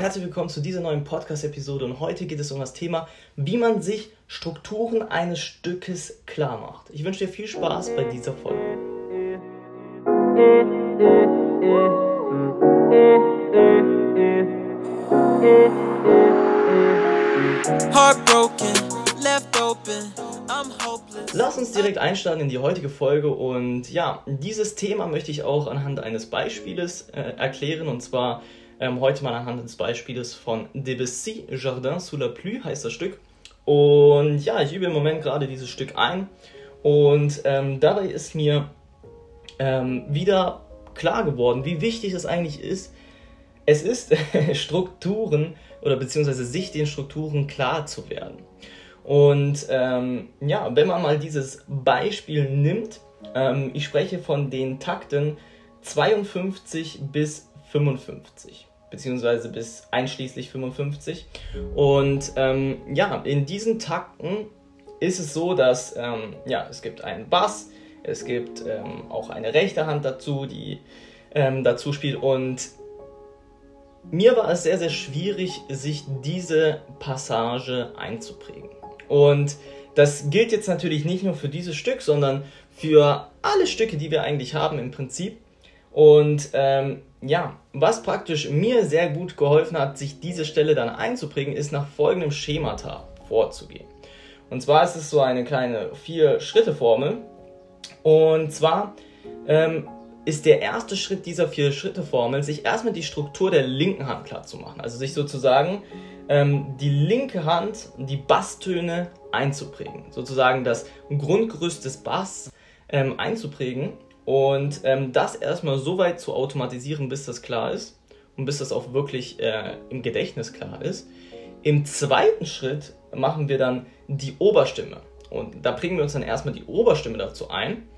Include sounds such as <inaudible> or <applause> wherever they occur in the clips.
Herzlich willkommen zu dieser neuen Podcast-Episode und heute geht es um das Thema, wie man sich Strukturen eines Stückes klar macht. Ich wünsche dir viel Spaß bei dieser Folge. Lass uns direkt einstarten in die heutige Folge und ja, dieses Thema möchte ich auch anhand eines Beispieles äh, erklären und zwar ähm, heute mal anhand des Beispieles von Debussy, Jardin sous la pluie heißt das Stück. Und ja, ich übe im Moment gerade dieses Stück ein. Und ähm, dabei ist mir ähm, wieder klar geworden, wie wichtig es eigentlich ist, es ist <laughs> Strukturen oder beziehungsweise sich den Strukturen klar zu werden. Und ähm, ja, wenn man mal dieses Beispiel nimmt, ähm, ich spreche von den Takten 52 bis 55, beziehungsweise bis einschließlich 55. Und ähm, ja, in diesen Takten ist es so, dass ähm, ja, es gibt einen Bass, es gibt ähm, auch eine rechte Hand dazu, die ähm, dazu spielt und mir war es sehr, sehr schwierig, sich diese Passage einzuprägen. Und das gilt jetzt natürlich nicht nur für dieses Stück, sondern für alle Stücke, die wir eigentlich haben im Prinzip. Und ähm, ja, was praktisch mir sehr gut geholfen hat, sich diese Stelle dann einzuprägen, ist nach folgendem Schemata vorzugehen. Und zwar ist es so eine kleine Vier-Schritte-Formel. Und zwar ähm, ist der erste Schritt dieser Vier-Schritte-Formel, sich erstmal die Struktur der linken Hand klar zu machen. Also sich sozusagen ähm, die linke Hand, die Basstöne einzuprägen. Sozusagen das Grundgerüst des Bass ähm, einzuprägen und ähm, das erstmal so weit zu automatisieren, bis das klar ist und bis das auch wirklich äh, im Gedächtnis klar ist. Im zweiten Schritt machen wir dann die Oberstimme. Und da bringen wir uns dann erstmal die Oberstimme dazu ein.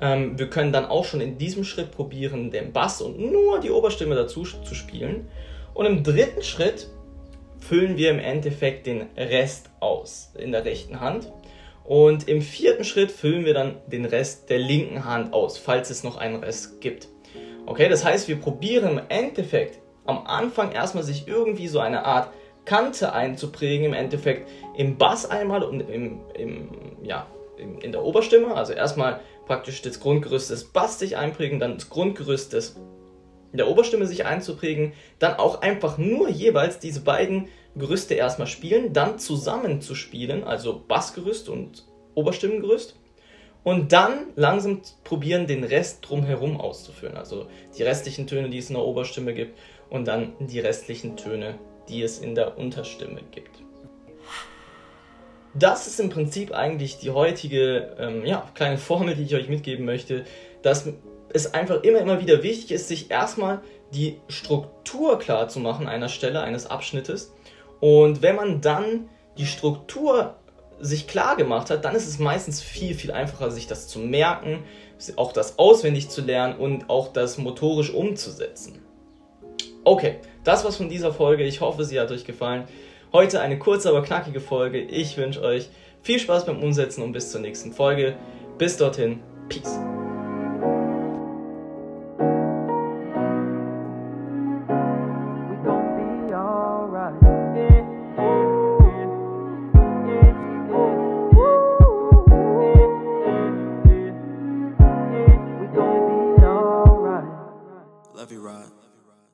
Ähm, wir können dann auch schon in diesem Schritt probieren, den Bass und nur die Oberstimme dazu zu spielen. Und im dritten Schritt füllen wir im Endeffekt den Rest aus in der rechten Hand. Und im vierten Schritt füllen wir dann den Rest der linken Hand aus, falls es noch einen Rest gibt. Okay, das heißt, wir probieren im Endeffekt am Anfang erstmal sich irgendwie so eine Art Kante einzuprägen, im Endeffekt im Bass einmal und im, im, ja, in, der Oberstimme. Also erstmal praktisch das Grundgerüst des Bass sich einprägen, dann das Grundgerüst des, der Oberstimme sich einzuprägen, dann auch einfach nur jeweils diese beiden Gerüste erstmal spielen, dann zusammen zu spielen, also Bassgerüst und Oberstimmenggerüst. Und dann langsam probieren, den Rest drumherum auszuführen. Also die restlichen Töne, die es in der Oberstimme gibt, und dann die restlichen Töne, die es in der Unterstimme gibt. Das ist im Prinzip eigentlich die heutige ähm, ja, kleine Formel, die ich euch mitgeben möchte, dass es einfach immer, immer wieder wichtig ist, sich erstmal die Struktur klar zu machen einer Stelle, eines Abschnittes. Und wenn man dann die Struktur sich klar gemacht hat, dann ist es meistens viel, viel einfacher, sich das zu merken, auch das auswendig zu lernen und auch das motorisch umzusetzen. Okay, das war's von dieser Folge. Ich hoffe, sie hat euch gefallen. Heute eine kurze, aber knackige Folge. Ich wünsche euch viel Spaß beim Umsetzen und bis zur nächsten Folge. Bis dorthin, Peace.